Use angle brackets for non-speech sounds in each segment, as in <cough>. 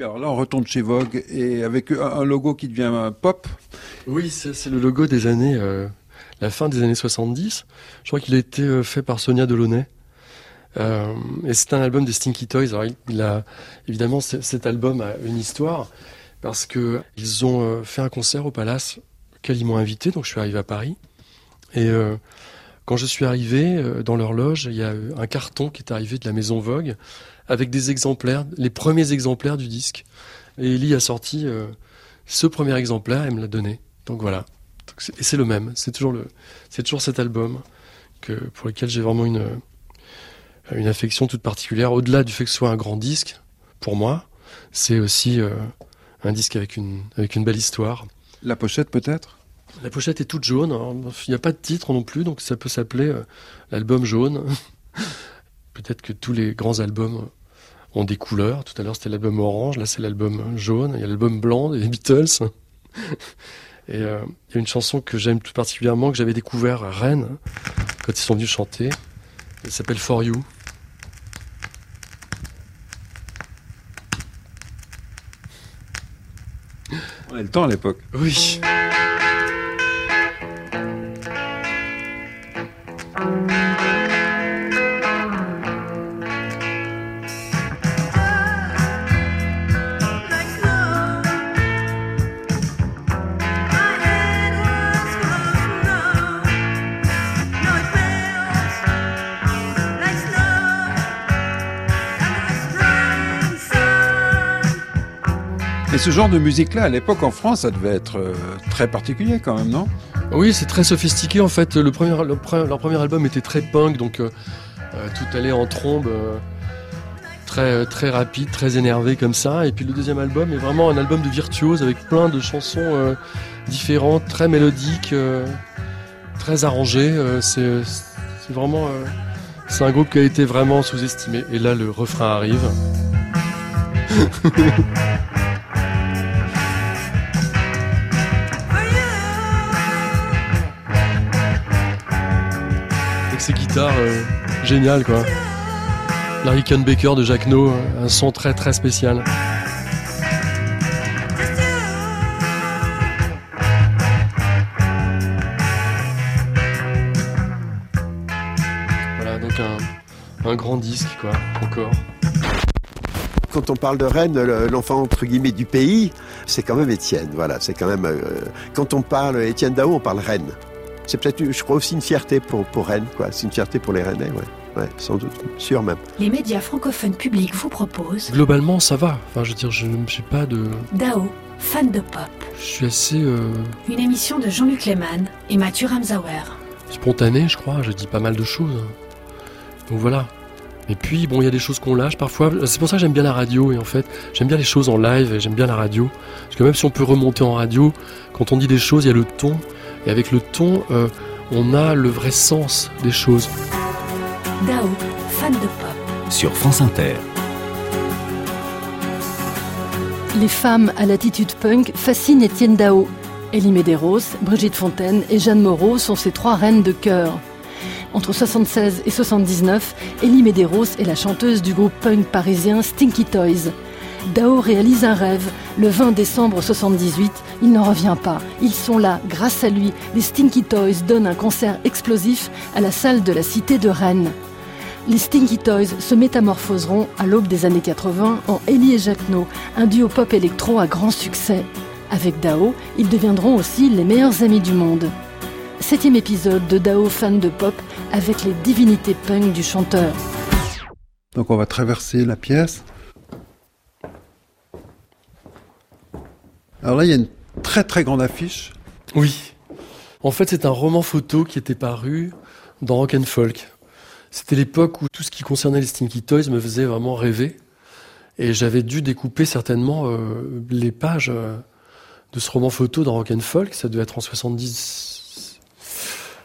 Alors là, on retourne chez Vogue et avec un logo qui devient pop. Oui, c'est le logo des années, euh, la fin des années 70. Je crois qu'il a été euh, fait par Sonia Delaunay. Euh, et c'est un album des Stinky Toys. Alors, évidemment cet album a une histoire parce que ils ont fait un concert au Palace auquel ils m'ont invité. Donc je suis arrivé à Paris et quand je suis arrivé dans leur loge, il y a un carton qui est arrivé de la maison Vogue avec des exemplaires, les premiers exemplaires du disque. Et Ellie a sorti euh, ce premier exemplaire et me l'a donné. Donc voilà. et c'est le même. C'est toujours le, c'est toujours cet album que pour lequel j'ai vraiment une une affection toute particulière. Au-delà du fait que ce soit un grand disque, pour moi, c'est aussi euh, un disque avec une avec une belle histoire. La pochette peut-être? La pochette est toute jaune. Il n'y a pas de titre non plus, donc ça peut s'appeler euh, l'album jaune. <laughs> Peut-être que tous les grands albums ont des couleurs. Tout à l'heure, c'était l'album orange, là, c'est l'album jaune. Il y a l'album blanc des Beatles. <laughs> Et euh, il y a une chanson que j'aime tout particulièrement, que j'avais découvert à Rennes, quand ils sont venus chanter. Elle s'appelle For You. On a le temps à l'époque. Oui. Ce genre de musique-là, à l'époque en France, ça devait être euh, très particulier quand même, non? Oui, c'est très sophistiqué en fait. Le premier, leur premier album était très punk, donc euh, euh, tout allait en trombe, très, très rapide, très énervé comme ça. Et puis le deuxième album est vraiment un album de virtuose avec plein de chansons différentes, très mélodiques, très arrangées. c'est vraiment. c'est un groupe qui a été vraiment sous-estimé. Et là, le refrain arrive. <laughs> ces guitares euh, géniales quoi. Baker de Jack No, un son très très spécial. Voilà donc un, grand disque quoi, encore. Quand on parle de Rennes, l'enfant entre guillemets du pays, c'est quand même Étienne. Voilà, c'est quand même. Euh, quand on parle Étienne Dao, on parle Rennes c'est peut-être, je crois, aussi une fierté pour, pour Rennes, quoi. C'est une fierté pour les Rennais, ouais. Ouais, sans doute, sûr même. Les médias francophones publics vous proposent. Globalement, ça va. Enfin, je veux dire, je ne suis pas de. Dao, fan de pop. Je suis assez. Euh, une émission de Jean-Luc Lehmann et Mathieu Ramsauer. Spontané, je crois. Je dis pas mal de choses. Donc voilà. Et puis, bon, il y a des choses qu'on lâche parfois. C'est pour ça que j'aime bien la radio. Et en fait, j'aime bien les choses en live et j'aime bien la radio. Parce que même si on peut remonter en radio, quand on dit des choses, il y a le ton. Et avec le ton, euh, on a le vrai sens des choses. Dao, fan de pop. Sur France Inter. Les femmes à l'attitude punk fascinent Étienne Dao. Elie Medeiros, Brigitte Fontaine et Jeanne Moreau sont ses trois reines de cœur. Entre 76 et 79, Elie Medeiros est la chanteuse du groupe punk parisien Stinky Toys. Dao réalise un rêve. Le 20 décembre 78, il n'en revient pas. Ils sont là, grâce à lui. Les Stinky Toys donnent un concert explosif à la salle de la Cité de Rennes. Les Stinky Toys se métamorphoseront à l'aube des années 80 en Ellie et Jacquenot, un duo pop électro à grand succès. Avec Dao, ils deviendront aussi les meilleurs amis du monde. Septième épisode de Dao fan de pop avec les divinités punk du chanteur. Donc on va traverser la pièce Alors là, il y a une très très grande affiche. Oui. En fait, c'est un roman photo qui était paru dans Rock and Folk. C'était l'époque où tout ce qui concernait les Stinky Toys me faisait vraiment rêver. Et j'avais dû découper certainement euh, les pages euh, de ce roman photo dans Rock and Folk. Ça devait être en 70.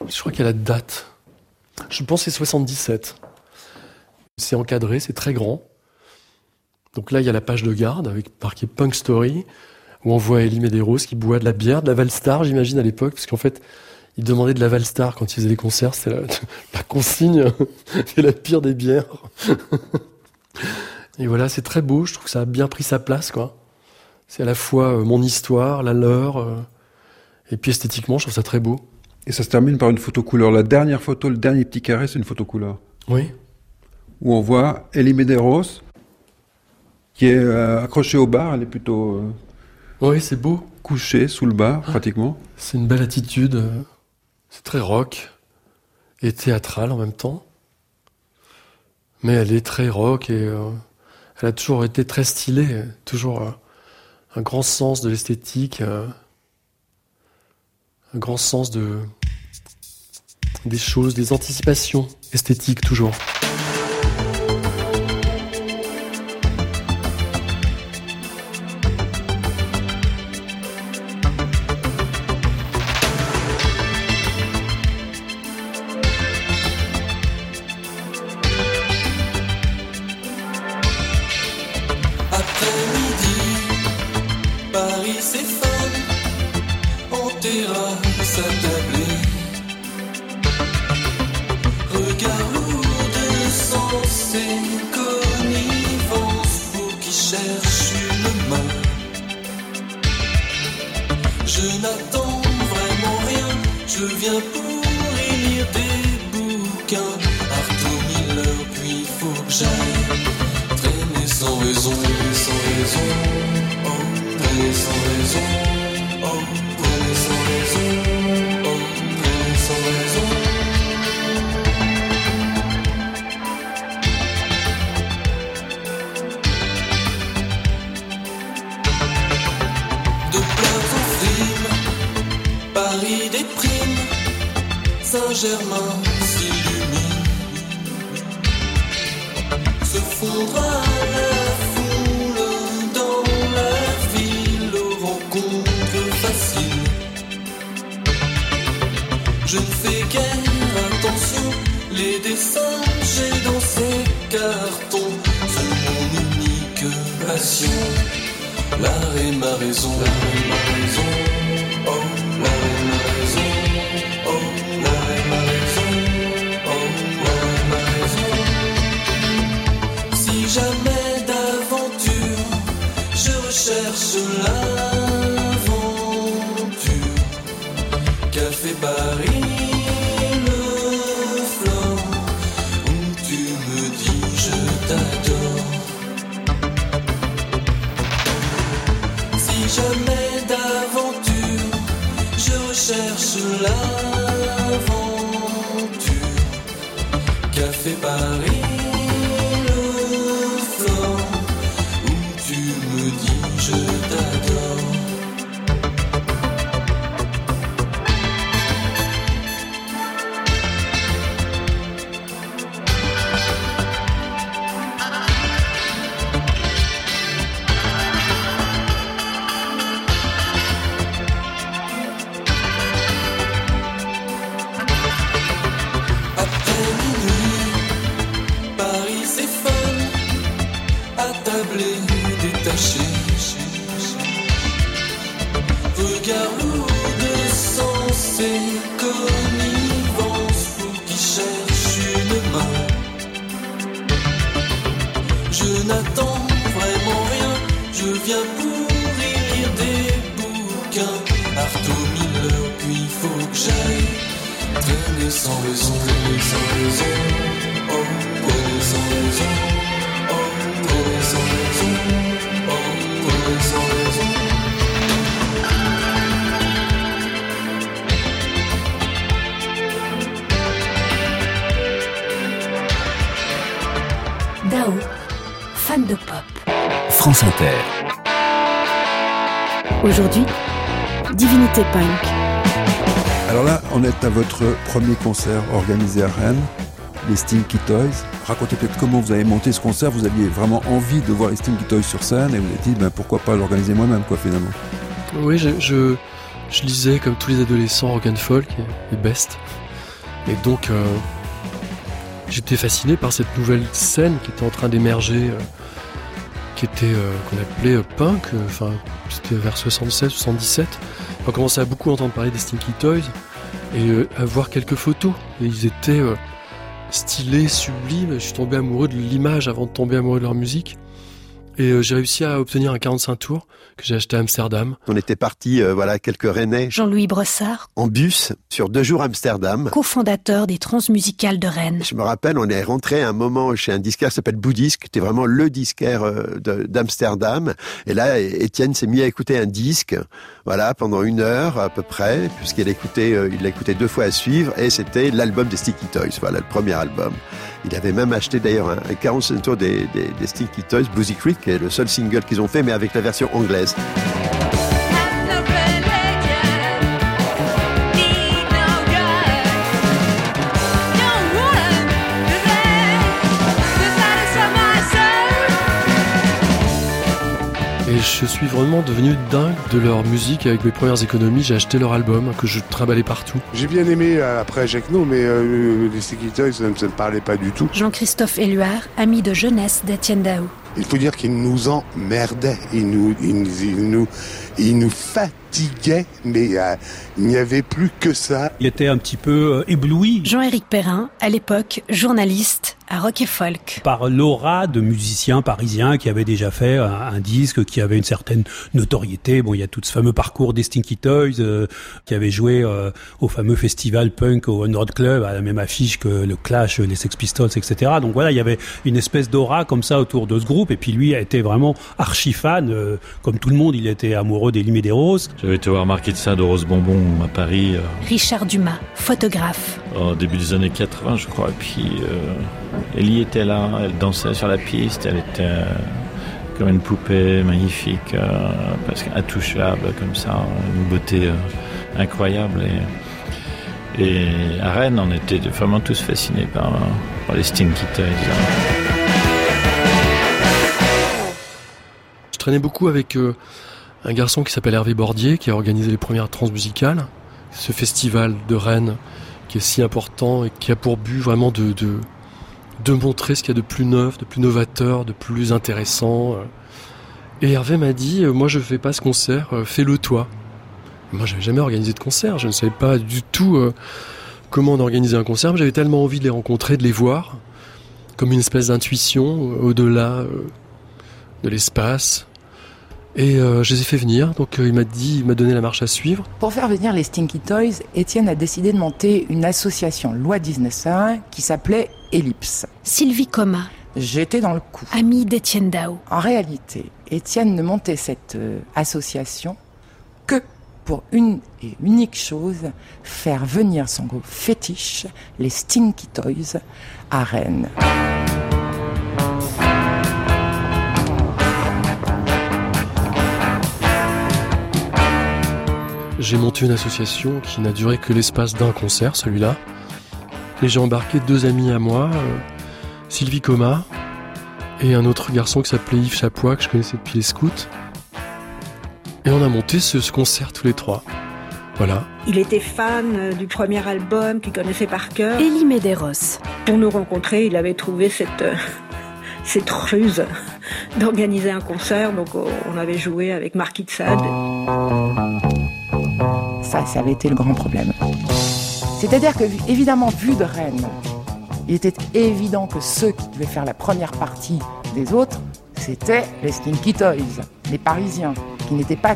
Je crois qu'il y a la date. Je pense que c'est 77. C'est encadré, c'est très grand. Donc là, il y a la page de garde avec marqué Punk Story où on voit Elie Medeiros qui boit de la bière, de la Valstar, j'imagine, à l'époque, parce qu'en fait, il demandait de la Valstar quand il faisait les concerts, c'était <laughs> la, consigne <laughs> et la pire des bières. <laughs> Et voilà, c'est très beau. Je trouve que ça a bien pris sa place, quoi. C'est à la fois euh, mon histoire, la leur, euh, et puis esthétiquement, je trouve ça très beau. Et ça se termine par une photo couleur. La dernière photo, le dernier petit carré, c'est une photo couleur. Oui. Où on voit Elie Medeiros, qui est euh, accrochée au bar. Elle est plutôt Oui, c'est beau. couchée sous le bar, Ah. pratiquement. C'est une belle attitude. euh, C'est très rock et théâtral en même temps. Mais elle est très rock et euh, elle a toujours été très stylée. Toujours euh, un grand sens de l'esthétique. euh, un grand sens de des choses, des anticipations esthétiques toujours. Je Dao, fan de pop. France Inter. Aujourd'hui, Divinité Punk. Alors là, on est à votre premier concert organisé à Rennes, les Stinky Toys. Racontez peut-être comment vous avez monté ce concert. Vous aviez vraiment envie de voir les Stinky Toys sur scène et vous avez dit ben, pourquoi pas l'organiser moi-même, quoi, finalement. Oui, je, je, je lisais comme tous les adolescents and folk et, et best. Et donc, euh, j'étais fasciné par cette nouvelle scène qui était en train d'émerger, euh, qui était euh, qu'on appelait euh, punk. Enfin, c'était vers 76, 77. On commençait à beaucoup entendre parler des Stinky Toys et à voir quelques photos. Et ils étaient stylés, sublimes. Je suis tombé amoureux de l'image avant de tomber amoureux de leur musique. Et euh, j'ai réussi à obtenir un 45 tours que j'ai acheté à Amsterdam. On était parti, euh, voilà, quelques Rennais Jean-Louis Brossard, en bus sur deux jours à Amsterdam. cofondateur des Transmusicales de Rennes. Je me rappelle, on est rentré à un moment chez un disquaire qui s'appelle Boudisque, qui était vraiment le disquaire euh, d'Amsterdam. Et là, Étienne s'est mis à écouter un disque, voilà, pendant une heure à peu près, puisqu'il écoutait, euh, il l'a écouté deux fois à suivre, et c'était l'album des Sticky Toys, voilà, le premier album. Il avait même acheté d'ailleurs un, un 45 tours des, des, des Sticky Toys, Boozy Creek, qui est le seul single qu'ils ont fait, mais avec la version anglaise. Et je suis vraiment devenu dingue de leur musique. Avec mes premières économies, j'ai acheté leur album que je trimballais partout. J'ai bien aimé euh, après Jacques No, mais euh, les Sticky Toys, ça ne ne parlait pas du tout. Jean-Christophe Éluard, ami de jeunesse d'Étienne Dao. Il faut dire qu'il nous emmerdait, il nous, il nous fatiguait, mais euh, il n'y avait plus que ça. Il était un petit peu euh, ébloui Jean-Éric Perrin, à l'époque journaliste à Rock et Folk. par l'aura de musiciens parisiens qui avaient déjà fait un, un disque, qui avait une certaine notoriété. Bon, il y a tout ce fameux parcours des Stinky Toys, euh, qui avait joué euh, au fameux festival punk au One Road Club, à la même affiche que le Clash, les Sex Pistols, etc. Donc voilà, il y avait une espèce d'aura comme ça autour de ce groupe. Et puis lui a été vraiment archi fan, euh, comme tout le monde, il était amoureux et des Roses. J'avais été voir Marquis de Rose Bonbon à Paris euh, Richard Dumas, photographe. au début des années 80, je crois. Et puis euh, Ellie était là, elle dansait sur la piste, elle était euh, comme une poupée magnifique, euh, presque intouchable comme ça, une beauté euh, incroyable. Et, et à Rennes, on était vraiment tous fascinés par, par les Stinky Toys. Je traînais beaucoup avec euh, un garçon qui s'appelle Hervé Bordier, qui a organisé les premières transmusicales. Ce festival de Rennes qui est si important et qui a pour but vraiment de, de, montrer ce qu'il y a de plus neuf, de plus novateur, de plus intéressant. Et Hervé m'a dit, euh, moi je fais pas ce concert, euh, fais-le toi. Moi j'avais jamais organisé de concert, je ne savais pas du tout euh, comment on organisait un concert, mais j'avais tellement envie de les rencontrer, de les voir, comme une espèce d'intuition au-delà de l'espace. Et euh, je les ai fait venir, donc euh, il m'a dit, il m'a donné la marche à suivre. Pour faire venir les Stinky Toys, Étienne a décidé de monter une association loi 1901 qui s'appelait Ellipse. Sylvie Coma, J'étais dans le coup. ami d'Étienne Dao. En réalité, Étienne ne montait cette euh, association que pour une et unique chose, faire venir son groupe fétiche, les Stinky Toys, à Rennes. J'ai monté une association qui n'a duré que l'espace d'un concert, celui-là. Et j'ai embarqué deux amis à moi, euh, Sylvie Coma et un autre garçon qui s'appelait Yves Chapois, que je connaissais depuis les scouts. Et on a monté ce, ce concert tous les trois. Voilà. Il était fan euh, du premier album qu'il connaissait par cœur. Élie Medeiros, Pour nous rencontrer, il avait trouvé cette, euh, <laughs> cette ruse d'organiser un concert. Donc on avait joué avec Marquis de Sade. Ça, ça avait été le grand problème. C'est-à-dire que, évidemment, vu de Rennes, il était évident que ceux qui devaient faire la première partie des autres, c'était les Stinky Toys, les Parisiens, qui n'étaient pas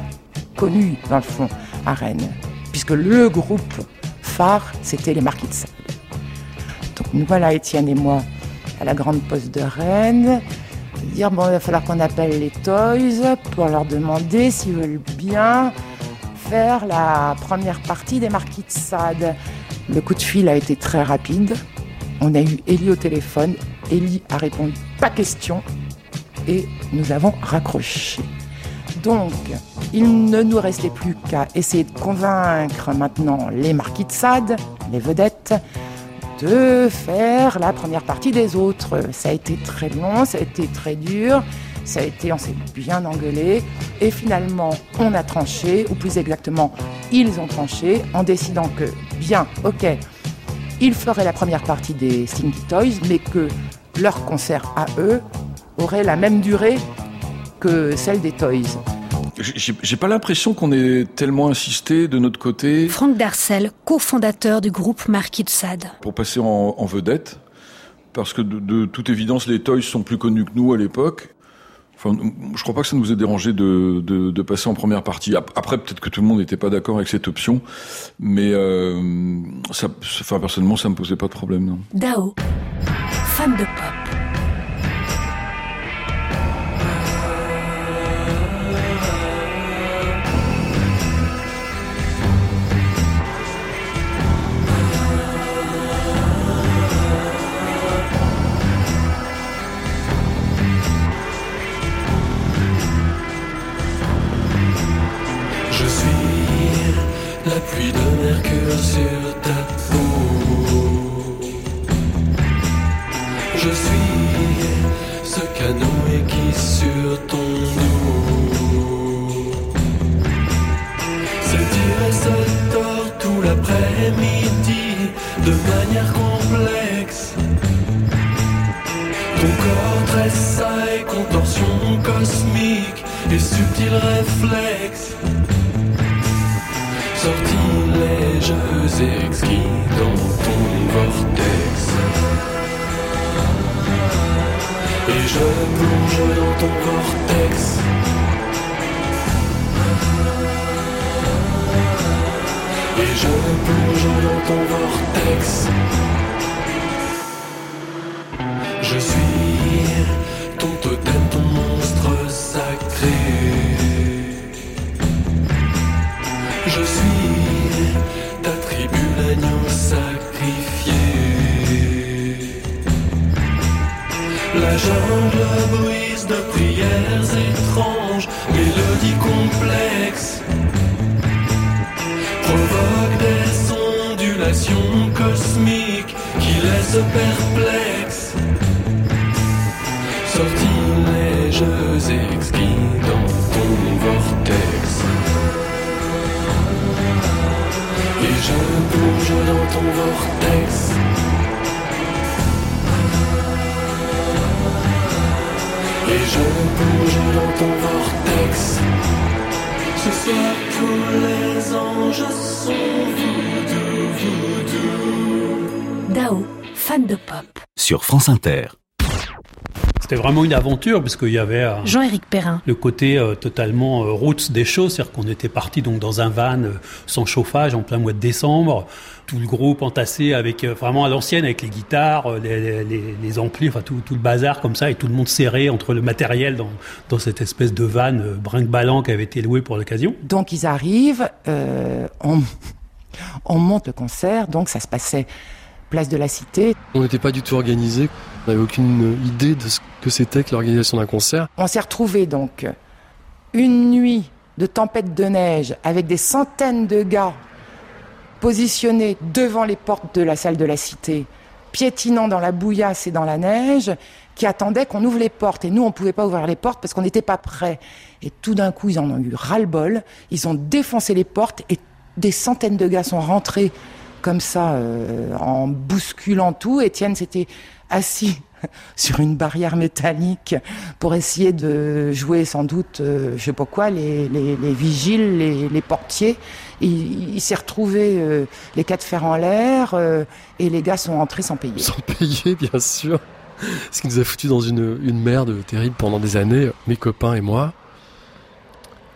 connus, dans le fond, à Rennes. Puisque le groupe phare, c'était les Marquis de Sade. Donc nous voilà, Étienne et moi, à la grande poste de Rennes, dire bon, il va falloir qu'on appelle les Toys pour leur demander s'ils veulent bien faire la première partie des Marquis de Sade. Le coup de fil a été très rapide. On a eu Ellie au téléphone. Ellie a répondu pas question et nous avons raccroché. Donc, il ne nous restait plus qu'à essayer de convaincre maintenant les Marquis de Sade, les vedettes, de faire la première partie des autres. Ça a été très long, ça a été très dur, ça a été, on s'est bien engueulé, et finalement, on a tranché, ou plus exactement, ils ont tranché, en décidant que, bien, ok, ils feraient la première partie des Stinky Toys, mais que leur concert à eux aurait la même durée que celle des Toys. J'ai pas l'impression qu'on ait tellement insisté de notre côté Franck Darcel, cofondateur du groupe Marquis de Sade. pour passer en, en vedette, parce que de, de toute évidence, les Toys sont plus connus que nous à l'époque. Je crois pas que ça nous ait dérangé de, de, de passer en première partie. Après, peut-être que tout le monde n'était pas d'accord avec cette option, mais euh, ça, enfin, personnellement, ça me posait pas de problème. Non. Dao, fan de pop. Provoque des ondulations cosmiques qui laissent perplexes. Sortilèges exquis dans ton vortex. Et je plonge dans ton vortex. Et je plonge dans ton vortex. Ce soir tous les anges sont voodoo, voodoo. Dao, fan de pop. Sur France Inter. C'était vraiment une aventure parce qu'il y avait euh, Jean-Éric Perrin. le côté euh, totalement euh, roots des choses, c'est-à-dire qu'on était parti donc dans un van euh, sans chauffage en plein mois de décembre, tout le groupe entassé avec euh, vraiment à l'ancienne avec les guitares, les, les, les amplis, enfin tout, tout le bazar comme ça et tout le monde serré entre le matériel dans, dans cette espèce de van euh, brinque-ballant qui avait été loué pour l'occasion. Donc ils arrivent, euh, on, on monte le concert, donc ça se passait place de la Cité. On n'était pas du tout organisé. On n'avait aucune idée de ce que c'était que l'organisation d'un concert. On s'est retrouvé donc une nuit de tempête de neige avec des centaines de gars positionnés devant les portes de la salle de la Cité, piétinant dans la bouillasse et dans la neige, qui attendaient qu'on ouvre les portes. Et nous, on ne pouvait pas ouvrir les portes parce qu'on n'était pas prêts. Et tout d'un coup, ils en ont eu ras-le-bol. Ils ont défoncé les portes et des centaines de gars sont rentrés comme ça, euh, en bousculant tout. Étienne s'était assis <laughs> sur une barrière métallique pour essayer de jouer sans doute, euh, je sais pas quoi, les, les, les vigiles, les, les portiers. Il, s'est retrouvé euh, les quatre fers en l'air euh, et les gars sont entrés sans payer. Sans payer, bien sûr. Ce qui nous a foutu dans une, une merde terrible pendant des années, mes copains et moi.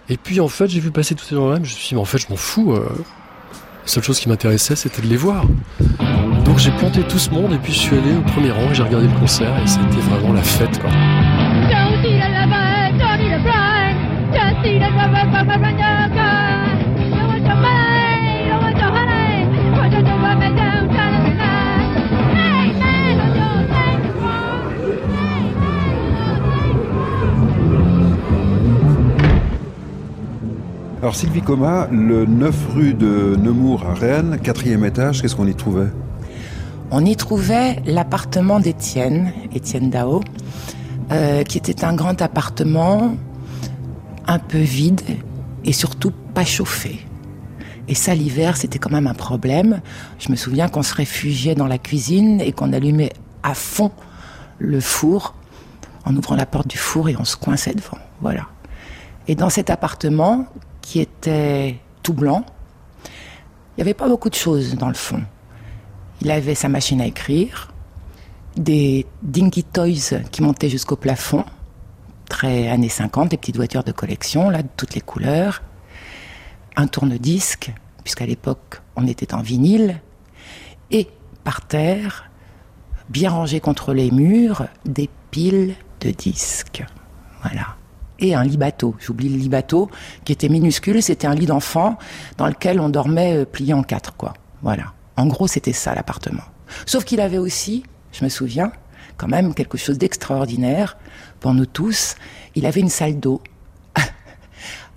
Et puis en fait, j'ai vu passer tous ces gens-là, je me suis dit, mais en fait, je m'en fous. La seule chose qui m'intéressait, c'était de les voir. Donc j'ai planté tout ce monde et puis je suis allé au premier rang et j'ai regardé le concert et c'était vraiment la fête, quoi. Alors Sylvie Coma, le 9 rue de Nemours à Rennes, quatrième étage, qu'est-ce qu'on y trouvait? On y trouvait l'appartement d'Étienne, Étienne Dao, euh, qui était un grand appartement un peu vide et surtout pas chauffé. Et ça, l'hiver, c'était quand même un problème. Je me souviens qu'on se réfugiait dans la cuisine et qu'on allumait à fond le four en ouvrant la porte du four et on se coinçait devant. Voilà. Et dans cet appartement, qui était tout blanc, il n'y avait pas beaucoup de choses dans le fond. Il avait sa machine à écrire, des dinky toys qui montaient jusqu'au plafond, très années 50, des petites voitures de collection, là, de toutes les couleurs, un tourne-disque, puisqu'à l'époque, on était en vinyle, et par terre, bien rangé contre les murs, des piles de disques. Voilà. Et un lit bateau. J'oublie le lit bateau, qui était minuscule. C'était un lit d'enfant dans lequel on dormait euh, plié en quatre, quoi. Voilà. En gros, c'était ça, l'appartement. Sauf qu'il avait aussi, je me souviens, quand même quelque chose d'extraordinaire pour nous tous. Il avait une salle d'eau <laughs>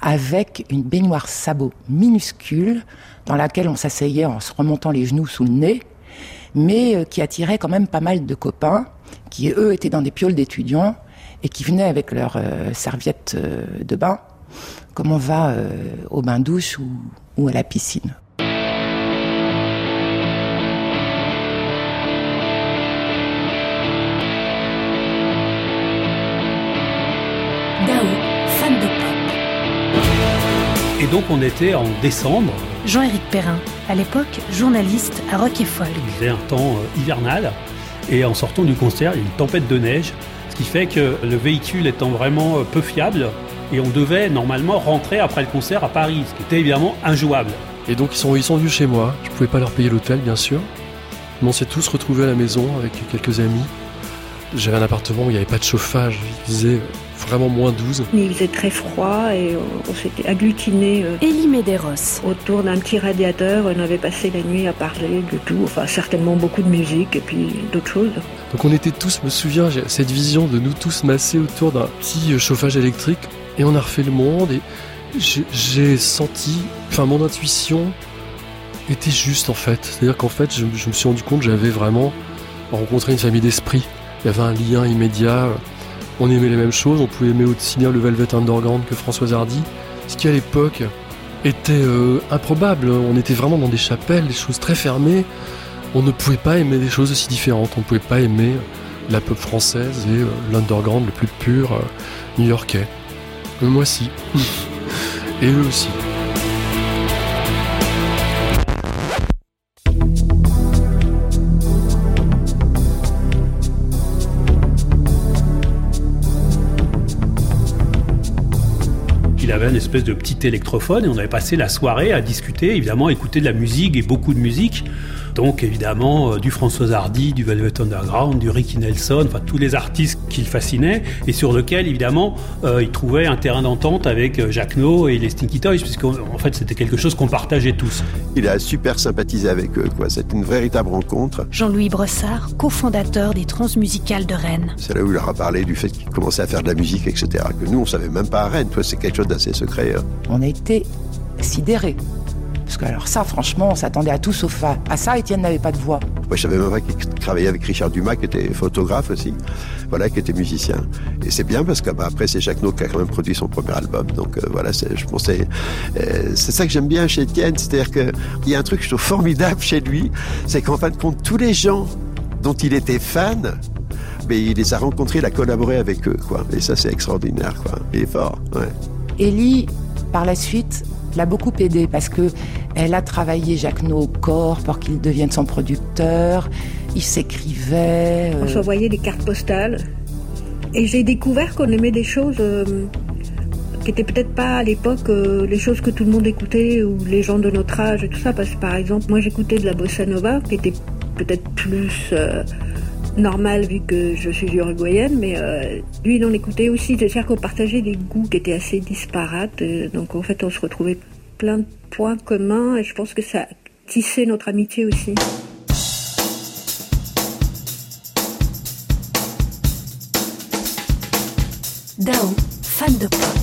avec une baignoire sabot minuscule dans laquelle on s'asseyait en se remontant les genoux sous le nez, mais euh, qui attirait quand même pas mal de copains qui, eux, étaient dans des pioles d'étudiants et qui venaient avec leurs euh, serviettes euh, de bain, comme on va euh, au bain-douche ou, ou à la piscine? Dao, fan de pop. Et donc on était en décembre, Jean-Éric Perrin, à l'époque journaliste à Rock et Folk. il faisait un temps euh, hivernal, et en sortant du concert, il y a une tempête de neige, qui fait que le véhicule étant vraiment euh, peu fiable, et on devait normalement rentrer après le concert à Paris, ce qui était évidemment injouable. Et donc ils sont, ils sont venus chez moi. Je pouvais pas leur payer l'hôtel, bien sûr. Mais on s'est tous retrouvés à la maison avec quelques amis. J'avais un appartement où il n'y avait pas de chauffage. Vraiment moins 12. Mais il faisait très froid et on, on s'était agglutinés euh, Elie Medeiros, autour d'un petit radiateur. On avait passé la nuit à parler de tout, enfin certainement beaucoup de musique et puis d'autres choses. Donc on était tous, je me souviens, j'ai cette vision de nous tous massés autour d'un petit euh, chauffage électrique. Et on a refait le monde et j'ai- senti, enfin mon intuition était juste en fait. C'est-à-dire qu'en fait, je, je me suis rendu compte que j'avais vraiment rencontré une famille d'esprit. Il y avait un lien immédiat. On aimait les mêmes choses. On pouvait aimer aussi bien le Velvet Underground que Françoise Hardy. Ce qui à l'époque était euh, improbable. On était vraiment dans des chapelles, des choses très fermées. On ne pouvait pas aimer des choses aussi différentes. On ne pouvait pas aimer la pop française et euh, l'underground le plus pur euh, new-yorkais. Moi si. <laughs> et eux aussi. Il avait une espèce de petit électrophone et on avait passé la soirée à discuter, évidemment, écouter de la musique et beaucoup de musique. Donc évidemment euh, du François Hardy, du Velvet Underground, du Ricky Nelson, enfin tous les artistes qu'il fascinait et sur lequel évidemment euh, il trouvait un terrain d'entente avec euh, Jacques No et les Stinky Toys puisqu'en en fait c'était quelque chose qu'on partageait tous. Il a super sympathisé avec eux, quoi. C'est une véritable rencontre. Jean-Louis Brossard, cofondateur des Transmusicales de Rennes. C'est là où il leur a parlé du fait qu'il commençait à faire de la musique, etc. Que nous, on savait même pas à Rennes. Toi, c'est quelque chose d'assez secret. hein. On a été sidérés. Parce que alors ça, franchement, on s'attendait à tout sauf à, à ça. Étienne n'avait pas de voix. Moi, je savais même pas qu'il travaillait avec Richard Dumas, qui était photographe aussi. Voilà, qui était musicien. Et c'est bien parce qu'après, c'est Jacques No qui a quand même produit son premier album. Donc euh, voilà, je pensais, euh, c'est ça que j'aime bien chez Étienne. C'est-à-dire qu'il y a un truc que je trouve formidable chez lui, c'est qu'en fin de compte, tous les gens dont il était fan, mais il les a rencontrés, il a collaboré avec eux, quoi. Et ça, c'est extraordinaire, quoi. Il est fort, ouais. Ellie, par la suite, l'a beaucoup aidé parce que elle a travaillé Jacques No au corps pour qu'il devienne son producteur. Il s'écrivait. On euh, s'envoyait des cartes postales. Et j'ai découvert qu'on aimait des choses euh, qui étaient peut-être pas à l'époque euh, les choses que tout le monde écoutait ou les gens de notre âge et tout ça. Parce que par exemple, moi j'écoutais de la bossa nova qui était peut-être plus normale vu que je suis uruguayenne, mais lui il en écoutait aussi. C'est-à-dire qu'on partageait des goûts qui étaient assez disparates. donc en fait, on se retrouvait plein de points communs et je pense que ça tissait notre amitié aussi. Dao, fan de pop.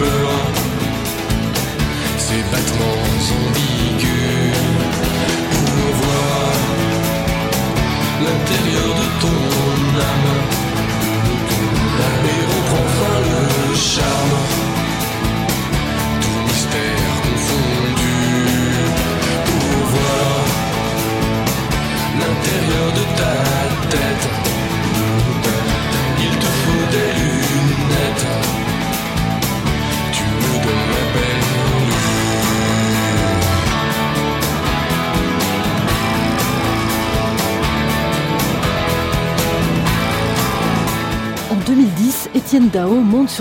Ses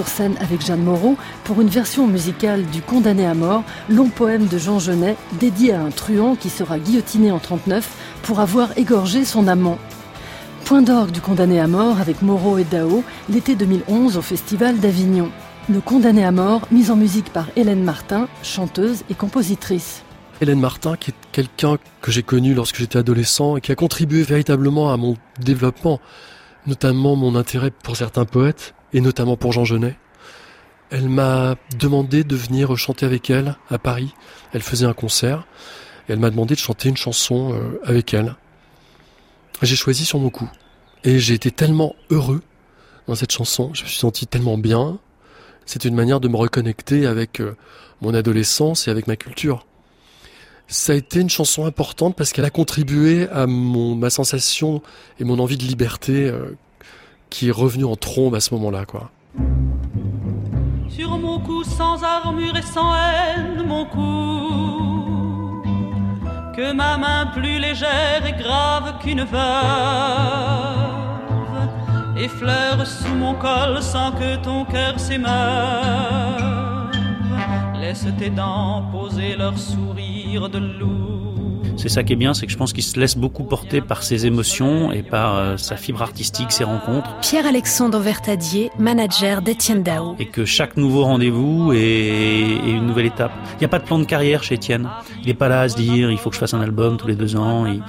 scène avec Jeanne Moreau pour une version musicale du Condamné à mort, long poème de Jean Genet dédié à un truand qui sera guillotiné en 39 pour avoir égorgé son amant. Point d'orgue du Condamné à mort avec Moreau et Dao l'été 2011 au Festival d'Avignon. Le Condamné à mort, mis en musique par Hélène Martin, chanteuse et compositrice. Hélène Martin, qui est quelqu'un que j'ai connu lorsque j'étais adolescent et qui a contribué véritablement à mon développement, notamment mon intérêt pour certains poètes, et notamment pour Jean Genet. Elle m'a demandé de venir chanter avec elle à Paris. Elle faisait un concert, et elle m'a demandé de chanter une chanson euh, avec elle. J'ai choisi sur mon coup. Et j'ai été tellement heureux dans cette chanson, je me suis senti tellement bien. C'est une manière de me reconnecter avec euh, mon adolescence et avec ma culture. Ça a été une chanson importante parce qu'elle a contribué à mon, ma sensation et mon envie de liberté euh, qui est revenue en trombe à ce moment-là, quoi. Sur mon cou sans armure et sans haine, mon cou. Que ma main plus légère et grave qu'une veuve effleure sous mon col sans que ton cœur s'émeuve. Laisse tes dents poser leur sourire de loup. C'est ça qui est bien, c'est que je pense qu'il se laisse beaucoup porter par ses émotions et par euh, sa fibre artistique, ses rencontres. Pierre-Alexandre Vertadier, manager d'Étienne Dao. Et que chaque nouveau rendez-vous est, est une nouvelle étape. Il n'y a pas de plan de carrière chez Étienne. Il n'est pas là à se dire il faut que je fasse un album tous les deux ans. Il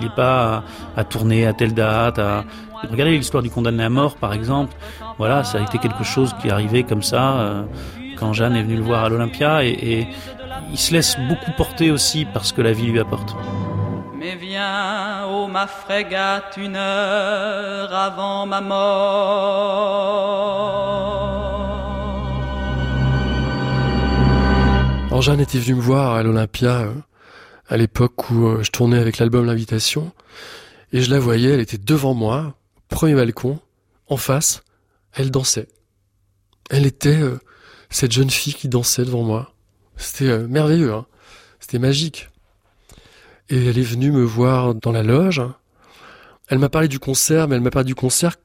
n'est pas à, à, tourner à telle date. À... Regardez l'histoire du condamné à mort, par exemple. Voilà, ça a été quelque chose qui est arrivé comme ça. Euh, quand Jeanne est venue le voir à l'Olympia et, et, il se laisse beaucoup porter aussi par ce que la vie lui apporte. Mais viens, ô oh, ma frégate, une heure avant ma mort. Alors Jeanne était venue me voir à l'Olympia euh, à l'époque où euh, je tournais avec l'album L'Invitation et je la voyais, elle était devant moi, premier balcon, en face, elle dansait. Elle était euh, cette jeune fille qui dansait devant moi. C'était euh, merveilleux, hein c'était magique. Et elle est venue me voir dans la loge. Elle m'a parlé du concert, mais elle m'a parlé du concert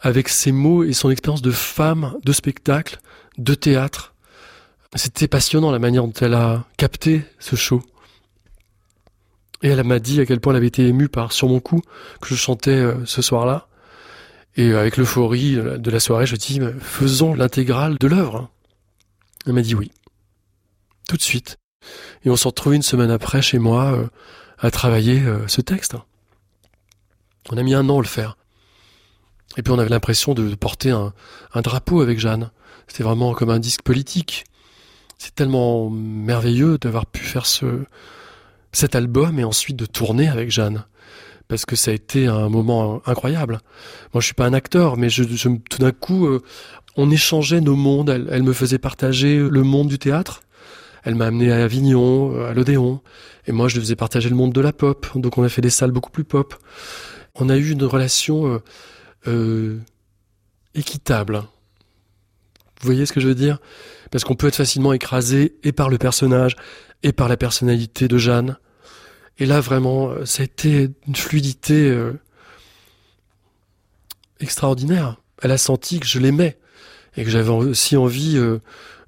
avec ses mots et son expérience de femme, de spectacle, de théâtre. C'était passionnant la manière dont elle a capté ce show. Et elle m'a dit à quel point elle avait été émue par Sur mon cou que je chantais euh, ce soir-là. Et avec l'euphorie de la soirée, je dis faisons l'intégrale de l'œuvre. Elle m'a dit oui. Tout de suite. Et on s'est retrouvé une semaine après chez moi euh, à travailler euh, ce texte. On a mis un an à le faire. Et puis on avait l'impression de porter un, un drapeau avec Jeanne. C'était vraiment comme un disque politique. C'est tellement merveilleux d'avoir pu faire ce, cet album et ensuite de tourner avec Jeanne. parce que ça a été un moment incroyable. Moi, je suis pas un acteur, mais je, je tout d'un coup, euh, on échangeait nos mondes. Elle, elle, me faisait partager le monde du théâtre. Elle m'a amené à Avignon, euh, à l'Odéon, et moi, je lui faisais partager le monde de la pop. Donc, on a fait des salles beaucoup plus pop. On a eu une relation euh, euh équitable. Vous voyez ce que je veux dire? Parce qu'on peut être facilement écrasé et par le personnage et par la personnalité de Jeanne. Et là, vraiment, euh, ça a été une fluidité euh, extraordinaire. Elle a senti que je l'aimais et que j'avais aussi envie euh,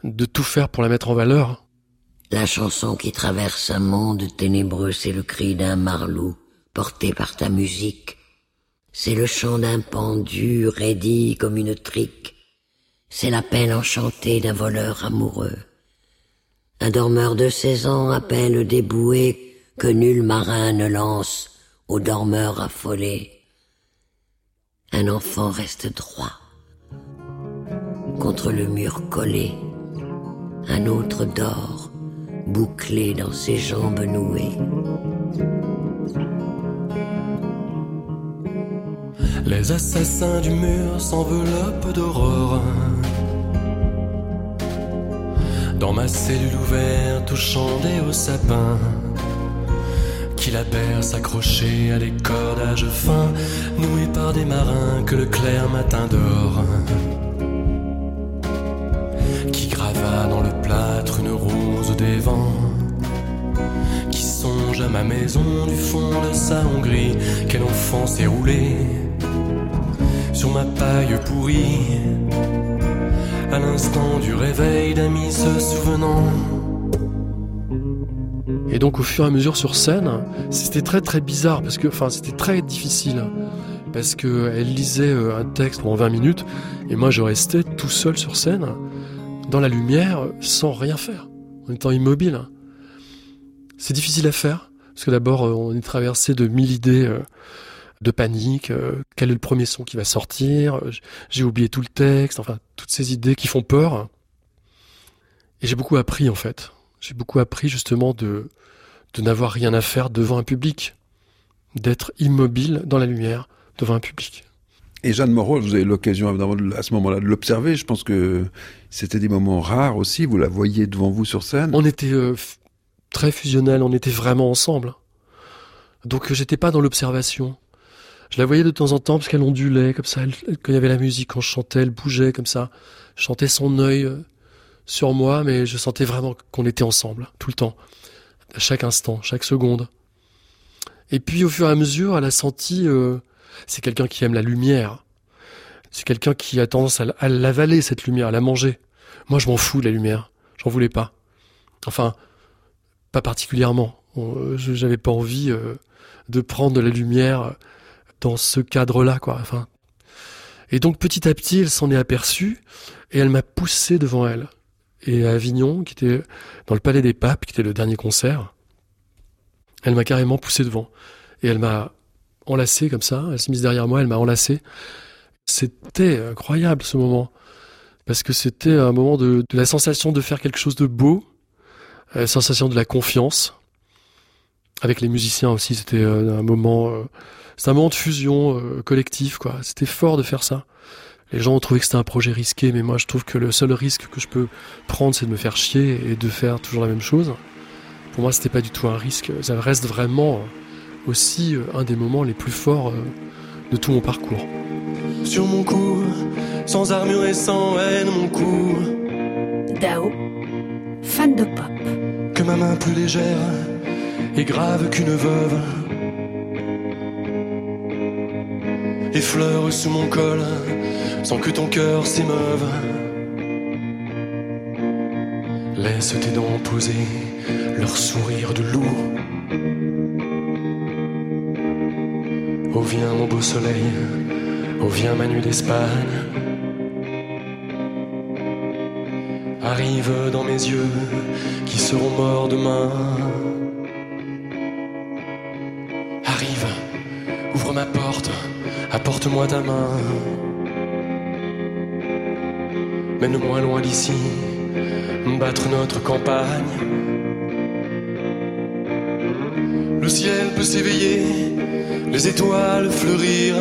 de tout faire pour la mettre en valeur. La chanson qui traverse un monde ténébreux, c'est le cri d'un marlou porté par ta musique. C'est le chant d'un pendu raidi comme une trique. C'est l'appel enchanté d'un voleur amoureux. Un dormeur de seize ans appelle des bouées que nul marin ne lance au dormeur affolé. Un enfant reste droit contre le mur collé. Un autre dort, bouclé dans ses jambes nouées. Les assassins du mur s'enveloppent d'aurore. Dans ma cellule ouverte, au chandé au sapin, qui la berce accrochée à des cordages fins, noués par des marins que le clair matin dort. Ma maison du fond de sa Hongrie, quel enfant s'est roulé sur ma paille pourrie. À l'instant du réveil d'amis se souvenant. Et donc au fur et à mesure sur scène, c'était très très bizarre parce que, enfin, c'était très difficile parce que elle lisait euh, un texte pendant 20 minutes et moi je restais tout seul sur scène, dans la lumière, sans rien faire, en étant immobile. C'est difficile à faire parce que d'abord euh, on est traversé de mille idées. euh, de panique, euh, quel est le premier son qui va sortir, j'ai oublié tout le texte, enfin toutes ces idées qui font peur. Et j'ai beaucoup appris en fait. J'ai beaucoup appris justement de, de n'avoir rien à faire devant un public, d'être immobile dans la lumière devant un public. Et Jeanne Moreau, vous avez l'occasion à ce moment-là de l'observer. Je pense que c'était des moments rares aussi. Vous la voyez devant vous sur scène. On était euh, très fusionnels, on était vraiment ensemble. Donc euh, j'étais pas dans l'observation. Je la voyais de temps en temps parce qu'elle ondulait comme ça. Elle- quand il y avait la musique, quand je chantais, elle bougeait comme ça. Je sentais son œil euh, sur moi, mais je sentais vraiment qu'on était ensemble tout le temps, à chaque instant, chaque seconde. Et puis au fur et à mesure, elle a senti. euh, c'est quelqu'un qui aime la lumière. C'est quelqu'un qui a tendance à, à l'avaler cette lumière, à la manger. Moi, je m'en fous de la lumière. J'en voulais pas. Enfin, pas particulièrement. Euh, J'avais pas envie euh, de prendre de la lumière dans ce cadre-là, quoi. Enfin. Et donc petit à petit, elle s'en est aperçue et elle m'a poussé devant elle. Et à Avignon, qui était dans le Palais des Papes, qui était le dernier concert, elle m'a carrément poussé devant et elle m'a enlacé comme ça. Elle s'est mise derrière moi, elle m'a enlacé. C'était incroyable ce moment parce que c'était un moment de la sensation de faire quelque chose de beau, la sensation de la confiance. Avec les musiciens aussi, c'était euh, un moment, euh, un moment de fusion euh, collectif, quoi. C'était fort de faire ça. Les gens ont trouvé que c'était un projet risqué, mais moi je trouve que le seul risque que je peux prendre, c'est de me faire chier et de faire toujours la même chose. Pour moi, c'était pas du tout un risque. Ça reste vraiment aussi euh, un des moments les plus forts euh, de tout mon parcours. Sur mon cou, sans armure et sans haine, mon cou. Dao, fan de pop. Ma main plus légère et grave qu'une veuve. Effleure sous mon col sans que ton cœur s'émeuve. Laisse tes dents poser leur sourire de loup. Oh viens mon beau soleil, oh viens ma nuit d'Espagne. Arrive dans mes yeux qui seront morts demain. Arrive, ouvre ma porte, apporte-moi ta main. Mène-moi loin d'ici, battre notre campagne. Le ciel peut s'éveiller, les étoiles fleurir,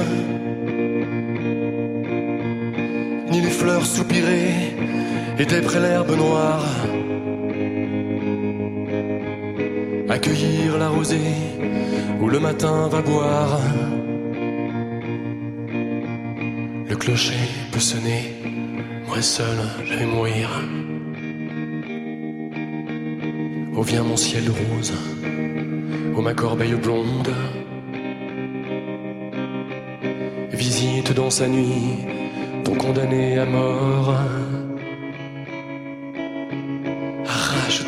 ni les fleurs soupirer étaient près l'herbe noire. Accueillir la rosée où le matin va boire. Le clocher peut sonner, moi seul je vais mourir. Oh viens mon ciel rose, oh ma corbeille blonde. Visite dans sa nuit ton condamné à mort.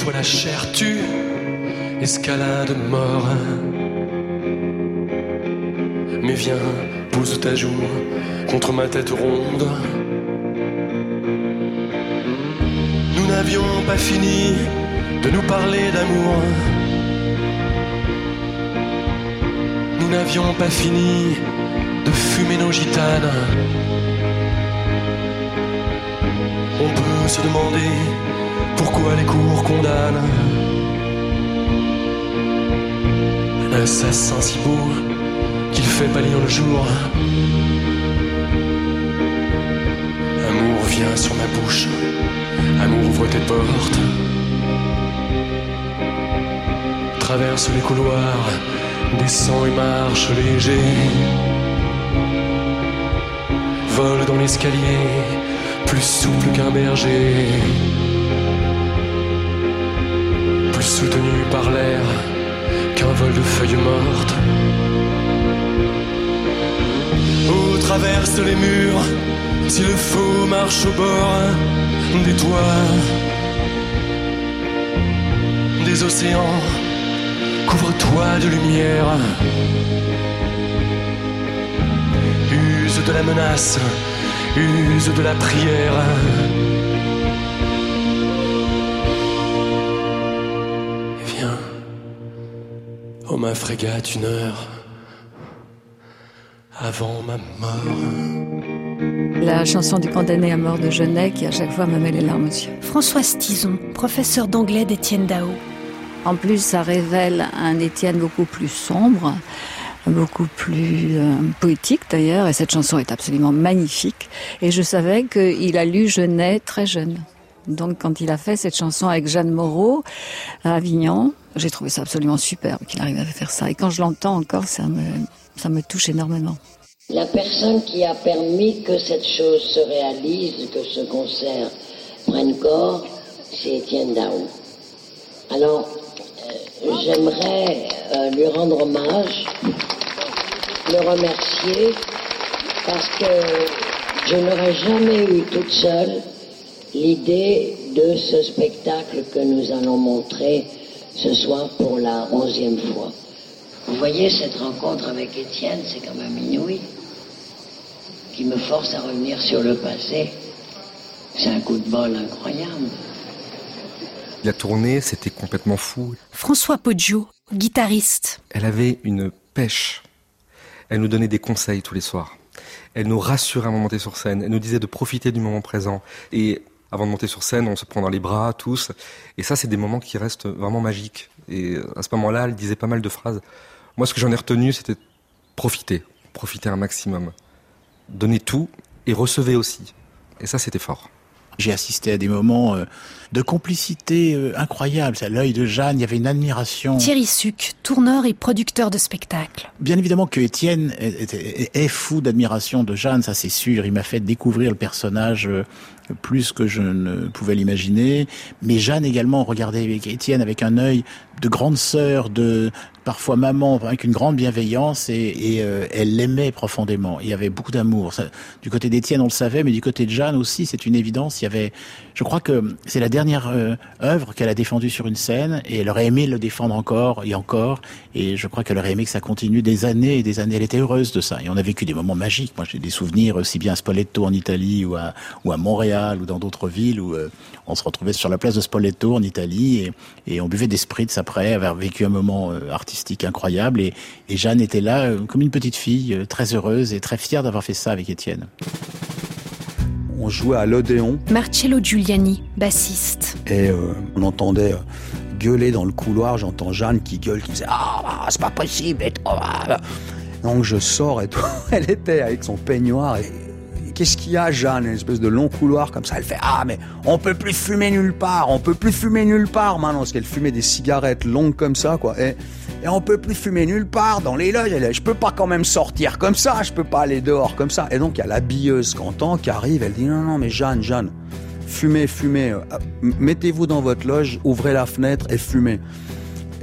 Arrache-toi la chair, tu escalade mort. Mais viens, pose ta joue contre ma tête ronde. Nous n'avions pas fini de nous parler d'amour. Nous n'avions pas fini de fumer nos gitanes. On peut se demander pourquoi les cours condamnent. Un assassin si beau qu'il fait pâlir le jour. Amour, viens sur ma bouche. Amour, ouvre tes portes. Traverse les couloirs, descends et marche léger. Vole dans l'escalier, plus souple qu'un berger. Soutenu par l'air qu'un vol de feuilles mortes. Oh, traverse les murs, si le faux marche au bord des toits, des océans, couvre-toi de lumière. Use de la menace, use de la prière. Ma frégate, une heure avant ma mort. La chanson du condamné à mort de Genet qui à chaque fois me met les larmes aux yeux. Françoise Tison, professeur d'anglais d'Étienne Dao. En plus, ça révèle un Étienne beaucoup plus sombre, beaucoup plus euh, poétique d'ailleurs, et cette chanson est absolument magnifique. Et je savais qu'il a lu Genet très jeune. Donc quand il a fait cette chanson avec Jeanne Moreau à Avignon, j'ai trouvé ça absolument superbe qu'il arrive à faire ça. Et quand je l'entends encore, ça me, touche énormément. La personne qui a permis que cette chose se réalise, que ce concert prenne corps, c'est Étienne Dao. Alors, euh, j'aimerais euh, lui rendre hommage, le remercier, parce que je n'aurais jamais eu toute seule l'idée de ce spectacle que nous allons montrer ce soir pour la onzième fois. Vous voyez, cette rencontre avec Étienne, c'est quand même inouï, qui me force à revenir sur le passé. C'est un coup de bol incroyable. La tournée, c'était complètement fou. François Poggio, guitariste. Elle avait une pêche. Elle nous donnait des conseils tous les soirs. Elle nous rassurait de monter sur scène. Elle nous disait de profiter du moment présent. Et avant de monter sur scène, on se prend dans les bras, tous. Et ça, c'est des moments qui restent vraiment magiques. Et à ce moment-là, elle disait pas mal de phrases. Moi, ce que j'en ai retenu, c'était profiter. Profiter un maximum. Donner tout et recevez aussi. Et ça, c'était fort. J'ai assisté à des moments euh, de complicité euh, incroyables. À l'œil de Jeanne, il y avait une admiration. Thierry Suc, tourneur et producteur de spectacles. Bien évidemment que Étienne est, est- est fou d'admiration de Jeanne, ça c'est sûr. Il m'a fait découvrir le personnage euh, plus que je ne pouvais l'imaginer. Mais Jeanne également regardait Étienne avec un œil de grande sœur, de parfois maman, avec une grande bienveillance et, et, euh, elle l'aimait profondément. Il y avait beaucoup d'amour. Du côté d'Étienne, on le savait, mais du côté de Jeanne aussi, c'est une évidence. Il y avait, je crois que c'est la dernière euh, œuvre qu'elle a défendue sur une scène et elle aurait aimé le défendre encore et encore. Et je crois qu'elle aurait aimé que ça continue des années et des années. Elle était heureuse de ça. Et on a vécu des moments magiques. Moi, j'ai des souvenirs aussi bien à Spoleto en Italie ou à, ou à Montréal ou dans d'autres villes où euh, on se retrouvait sur la place de Spoleto en Italie et, et on buvait des spritz après, avoir vécu un moment euh, artistique incroyable. Et, et Jeanne était là euh, comme une petite fille, euh, très heureuse et très fière d'avoir fait ça avec Étienne. On jouait à l'Odéon Marcello Giuliani, bassiste. et euh, on entendait euh, gueuler dans le couloir. J'entends Jeanne qui gueule, qui disait Ah, ah, c'est pas possible. Et, tout, ah, ah. Donc je sors et tout. <laughs> Elle était avec son peignoir et Qu'est-ce qu'il y a, Jeanne? Une espèce de long couloir comme ça. Elle fait Ah, mais on peut plus fumer nulle part, on peut plus fumer nulle part maintenant. Parce qu'elle fumait des cigarettes longues comme ça, quoi. Et, et on peut plus fumer nulle part dans les loges. Je peux pas quand même sortir comme ça, je peux pas aller dehors comme ça. Et donc, il y a la billeuse Cantan qui arrive. Elle dit Non, non, mais Jeanne, Jeanne, fumez, fumez. euh, Mettez-vous dans votre loge, ouvrez la fenêtre et fumez.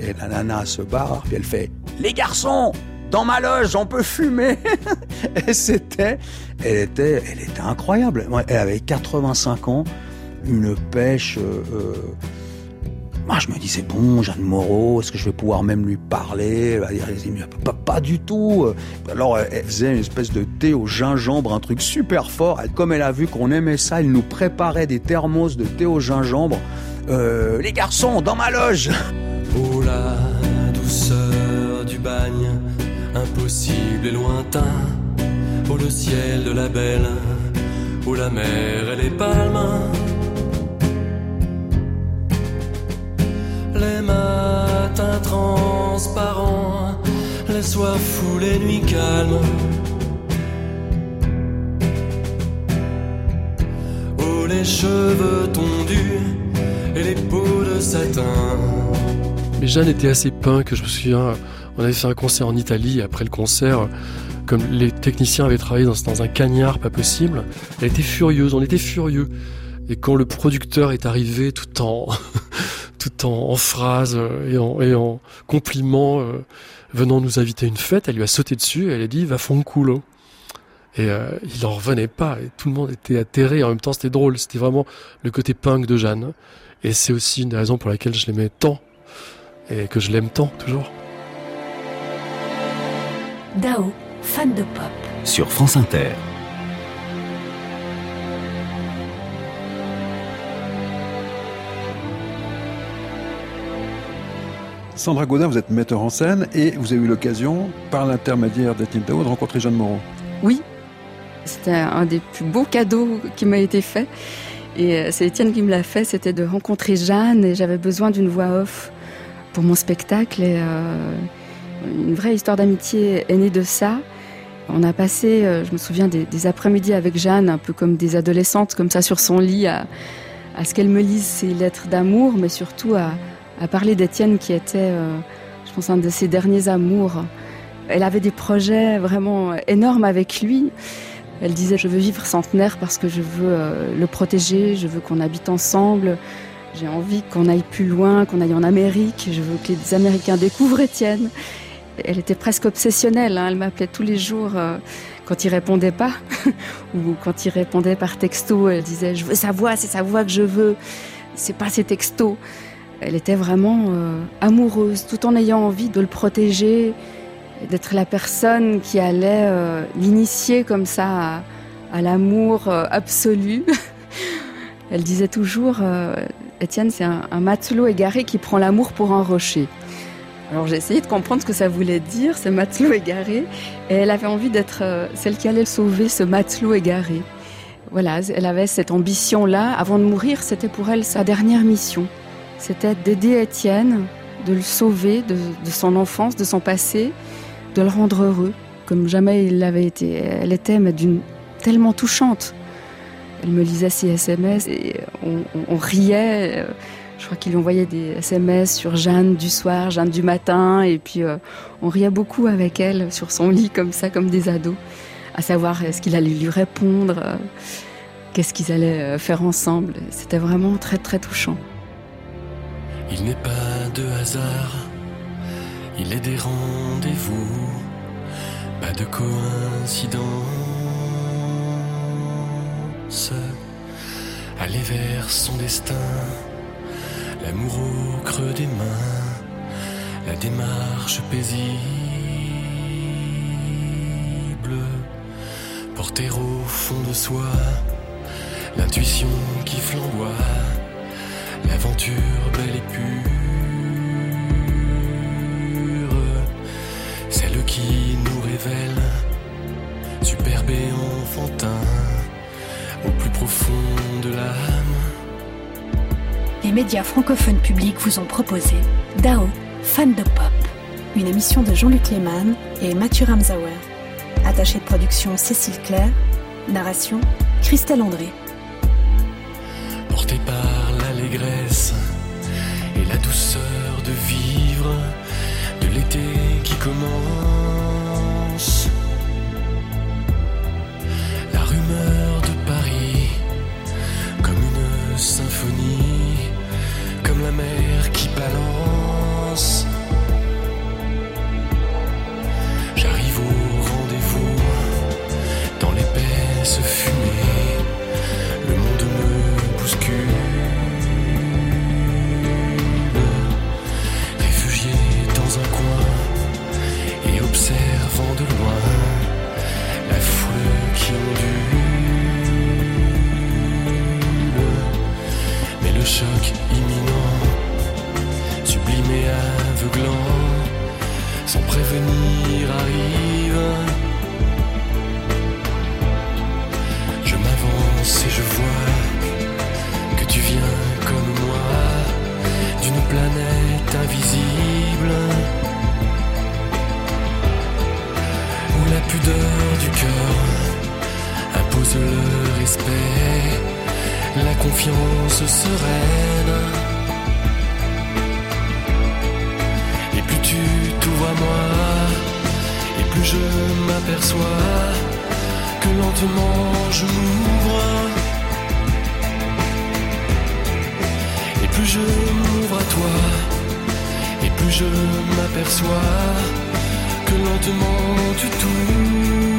Et la nana se barre, puis elle fait Les garçons, dans ma loge, on peut fumer. <laughs> et c'était, elle était, elle était incroyable. Elle avait 85 ans, une pêche. euh, euh, moi, je me disais bon, Jeanne Moreau, est-ce que je vais pouvoir même lui parler? Pas, pas du tout. Alors, elle faisait une espèce de thé au gingembre, un truc super fort. Comme elle a vu qu'on aimait ça, elle nous préparait des thermos de thé au gingembre. Euh, les garçons, dans ma loge. Oh la douceur du bagne, impossible et lointain. Oh le ciel de la belle, oh la mer et les palmes. Les matins transparents, les soirs fous, les nuits calmes. Oh les cheveux tondus et les peaux de satin. Mais Jeanne était assez punk, je me souviens, on avait fait un concert en Italie, après le concert, comme les techniciens avaient travaillé dans, dans un cagnard pas possible, elle était furieuse, on était furieux. Et quand le producteur est arrivé tout en, tout en, en phrases euh, et en, et en compliments, euh, venant nous inviter à une fête, elle lui a sauté dessus et elle a dit va fond culo. Et euh, il en revenait pas, et tout le monde était atterré, en même temps c'était drôle, c'était vraiment le côté punk de Jeanne. Et c'est aussi une des raisons pour laquelle je l'aimais tant, et que je l'aime tant toujours. Dao, fan de pop. Sur France Inter. Sandra Godin, vous êtes metteur en scène et vous avez eu l'occasion, par l'intermédiaire d'Etienne Tao, de rencontrer Jeanne Moreau. Oui, c'était un des plus beaux cadeaux qui m'a été fait. Et euh, c'est Étienne qui me l'a fait, c'était de rencontrer Jeanne et j'avais besoin d'une voix off pour mon spectacle. Et euh, une vraie histoire d'amitié est née de ça. On a passé, euh, je me souviens, des, après-midi avec Jeanne, un peu comme des adolescentes, comme ça sur son lit, à ce qu'elle me lise ses lettres d'amour, mais surtout à, à parler d'Étienne qui était, euh, je pense, un de ses derniers amours. Elle avait des projets vraiment énormes avec lui. Elle disait je veux vivre centenaire parce que je veux euh, le protéger, je veux qu'on habite ensemble, j'ai envie qu'on aille plus loin, qu'on aille en Amérique, je veux que les Américains découvrent Étienne. Elle était presque obsessionnelle, hein. elle m'appelait tous les jours euh, quand il répondait pas <laughs> ou quand il répondait par texto, elle disait je veux sa voix, c'est sa voix que je veux, c'est pas ses textos. Elle était vraiment euh, amoureuse tout en ayant envie de le protéger, d'être la personne qui allait euh, l'initier comme ça à, l'amour euh, absolu. <laughs> Elle disait toujours, Étienne, c'est un, un matelot égaré qui prend l'amour pour un rocher. Alors j'ai essayé de comprendre ce que ça voulait dire, ce matelot égaré, et elle avait envie d'être celle qui allait sauver ce matelot égaré. Voilà, elle avait cette ambition-là. Avant de mourir, c'était pour elle sa dernière mission. C'était d'aider Étienne, de le sauver de, son enfance, de son passé, de le rendre heureux, comme jamais il l'avait été. Elle était mais d'une tellement touchante. Elle me lisait ses SMS et on riait. Je crois qu'il lui envoyait des SMS sur Jeanne du soir, Jeanne du matin, et puis euh, on riait beaucoup avec elle sur son lit comme ça, comme des ados, à savoir est-ce qu'il allait lui répondre, euh, qu'est-ce qu'ils allaient euh, faire ensemble. C'était vraiment très très touchant. Il n'est pas de hasard, il est des rendez-vous, pas de coïncidence. Aller vers son destin, l'amour au creux des mains, la démarche paisible, porter au fond de soi l'intuition qui flamboie l'aventure belle et pure, celle qui nous révèle, superbe et enfantin, au plus profond de l'âme. Les médias francophones publics vous ont proposé Dao, fan de pop. une émission de Jean-Luc Lehmann et Mathieu Ramsauer. Attaché de production Cécile Claire, narration Christelle André. L'allégresse et la douceur de vivre, de l'été qui commence. Sans prévenir arrive. Je m'avance et je vois que tu viens comme moi d'une planète invisible où la pudeur du cœur impose le respect, la confiance sereine. Plus je m'aperçois que lentement je m'ouvre. Et plus je m'ouvre à toi, et plus je m'aperçois que lentement tu t'ouvres.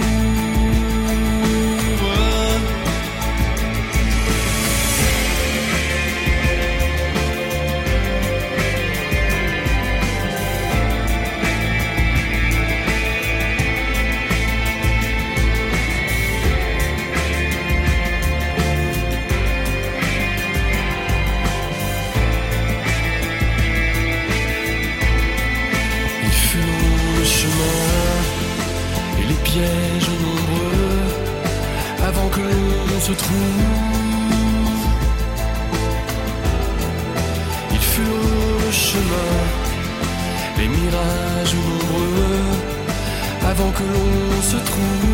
Avant que l'on se trouve.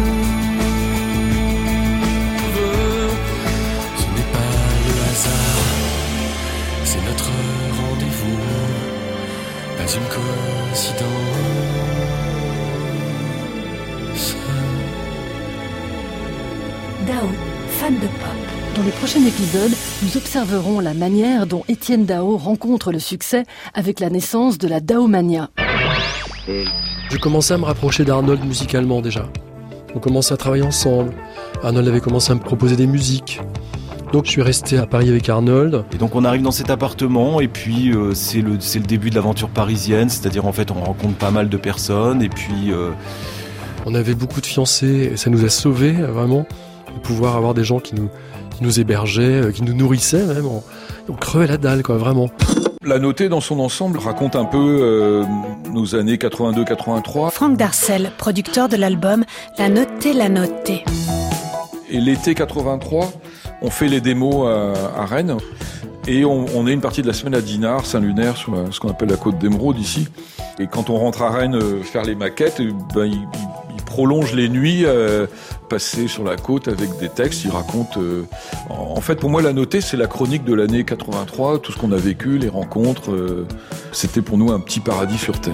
Ce n'est pas le hasard, c'est notre rendez-vous pas une coïncidence. Dao, fan de pop. Dans le prochain épisode, nous observerons la manière dont Étienne Dao rencontre le succès avec la naissance de la Daomania. Je commençais à me rapprocher d'Arnold musicalement déjà. On commençait à travailler ensemble. Arnold avait commencé à me proposer des musiques. Donc je suis resté à Paris avec Arnold. Et donc on arrive dans cet appartement et puis euh, c'est le, c'est le début de l'aventure parisienne, c'est-à-dire en fait on rencontre pas mal de personnes et puis... euh, On avait beaucoup de fiancés et ça nous a sauvés vraiment de pouvoir avoir des gens qui nous, qui nous hébergeaient, euh, qui nous nourrissaient même. On, on crevait la dalle quoi, vraiment. La notée dans son ensemble raconte un peu euh, nos années 82-83. Franck Darcel, producteur de l'album La Notée, La Notée. Et l'été 83, on fait les démos à, à Rennes. Et on, on est une partie de la semaine à Dinard, Saint-Lunaire, sur la- ce qu'on appelle la côte d'Émeraude ici. Et quand on rentre à Rennes euh, faire les maquettes, eh ben, il prolonge les nuits euh, passées sur la côte avec des textes. Il raconte... euh, en fait, pour moi, la notée, c'est la chronique de l'année 83, tout ce qu'on a vécu, les rencontres. euh, C'était pour nous un petit paradis sur Terre.